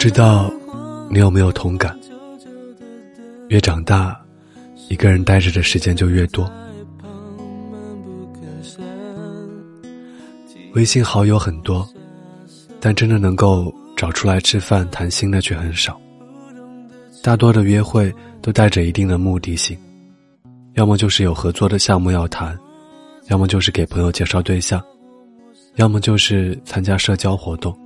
不知道你有没有同感？越长大，一个人呆着的时间就越多。微信好友很多，但真的能够找出来吃饭谈心的却很少。大多的约会都带着一定的目的性，要么就是有合作的项目要谈，要么就是给朋友介绍对象，要么就是参加社交活动。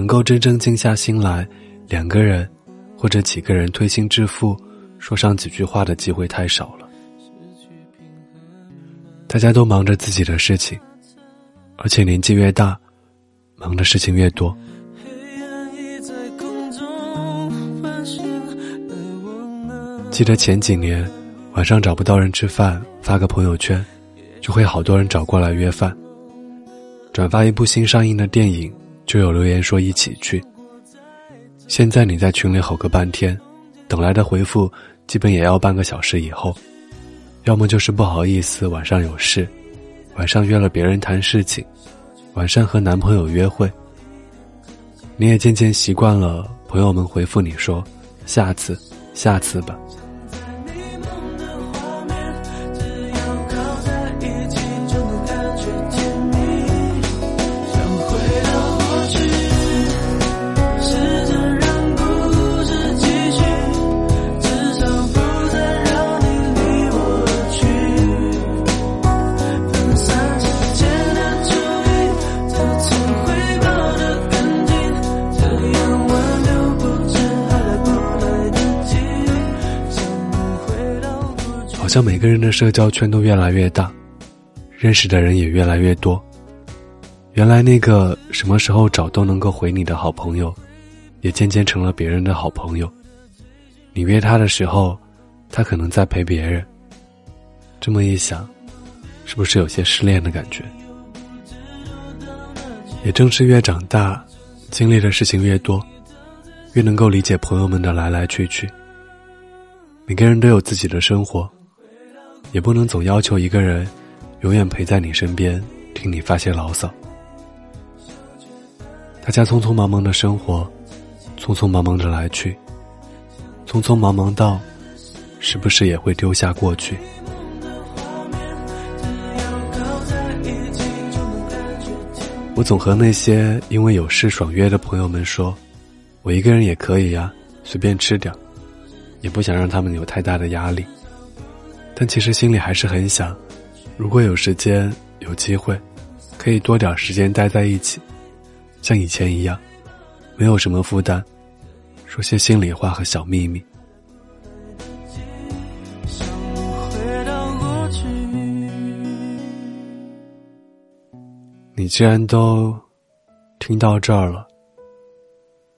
能够真正静下心来，两个人或者几个人推心置腹，说上几句话的机会太少了。大家都忙着自己的事情，而且年纪越大，忙的事情越多。记得前几年，晚上找不到人吃饭，发个朋友圈，就会好多人找过来约饭。转发一部新上映的电影。就有留言说一起去。现在你在群里吼个半天，等来的回复基本也要半个小时以后，要么就是不好意思晚上有事，晚上约了别人谈事情，晚上和男朋友约会。你也渐渐习惯了朋友们回复你说下次，下次吧。好像每个人的社交圈都越来越大，认识的人也越来越多。原来那个什么时候找都能够回你的好朋友，也渐渐成了别人的好朋友。你约他的时候，他可能在陪别人。这么一想，是不是有些失恋的感觉？也正是越长大，经历的事情越多，越能够理解朋友们的来来去去。每个人都有自己的生活。也不能总要求一个人永远陪在你身边，听你发些牢骚。大家匆匆忙忙的生活，匆匆忙忙的来去，匆匆忙忙到，是不是也会丢下过去？我总和那些因为有事爽约的朋友们说，我一个人也可以呀，随便吃点也不想让他们有太大的压力。但其实心里还是很想，如果有时间、有机会，可以多点时间待在一起，像以前一样，没有什么负担，说些心里话和小秘密。你既然都听到这儿了，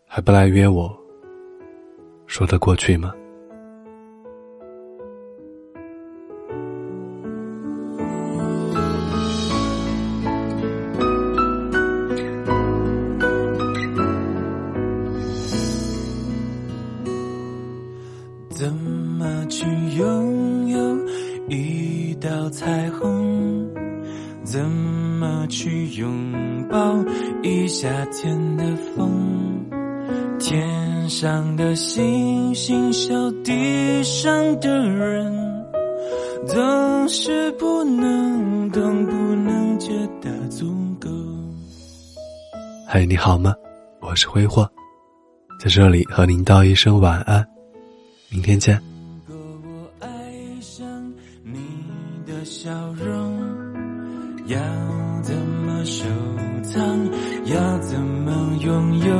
还不来约我，说得过去吗？怎么去拥抱一夏天的风？天上的星星，笑地上的人，总是不能懂，不能觉得足够。嗨，你好吗？我是挥霍，在这里和您道一声晚安。明天见。要怎么收藏？要怎么拥有？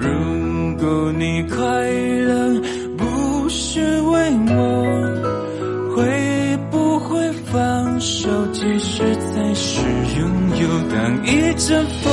如果你快乐不是为我，会不会放手？其实才是拥有。当一阵风